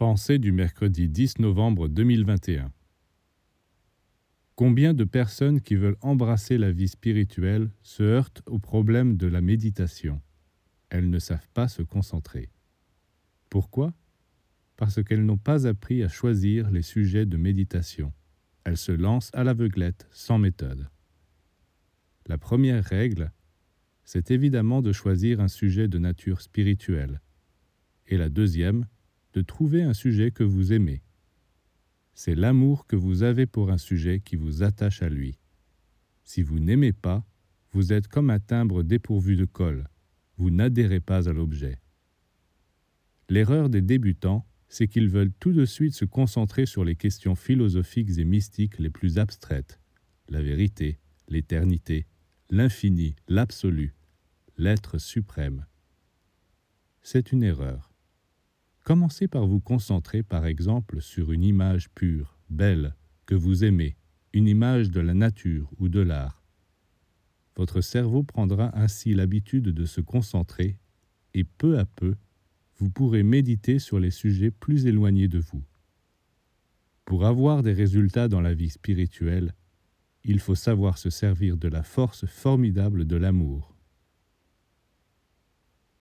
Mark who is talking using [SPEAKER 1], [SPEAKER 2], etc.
[SPEAKER 1] Pensée du mercredi 10 novembre 2021. Combien de personnes qui veulent embrasser la vie spirituelle se heurtent au problème de la méditation? Elles ne savent pas se concentrer. Pourquoi? Parce qu'elles n'ont pas appris à choisir les sujets de méditation. Elles se lancent à l'aveuglette, sans méthode. La première règle, c'est évidemment de choisir un sujet de nature spirituelle. Et la deuxième, de trouver un sujet que vous aimez. C'est l'amour que vous avez pour un sujet qui vous attache à lui. Si vous n'aimez pas, vous êtes comme un timbre dépourvu de colle. Vous n'adhérez pas à l'objet. L'erreur des débutants, c'est qu'ils veulent tout de suite se concentrer sur les questions philosophiques et mystiques les plus abstraites. La vérité, l'éternité, l'infini, l'absolu, l'être suprême. C'est une erreur. Commencez par vous concentrer par exemple sur une image pure, belle, que vous aimez, une image de la nature ou de l'art. Votre cerveau prendra ainsi l'habitude de se concentrer et peu à peu, vous pourrez méditer sur les sujets plus éloignés de vous. Pour avoir des résultats dans la vie spirituelle, il faut savoir se servir de la force formidable de l'amour.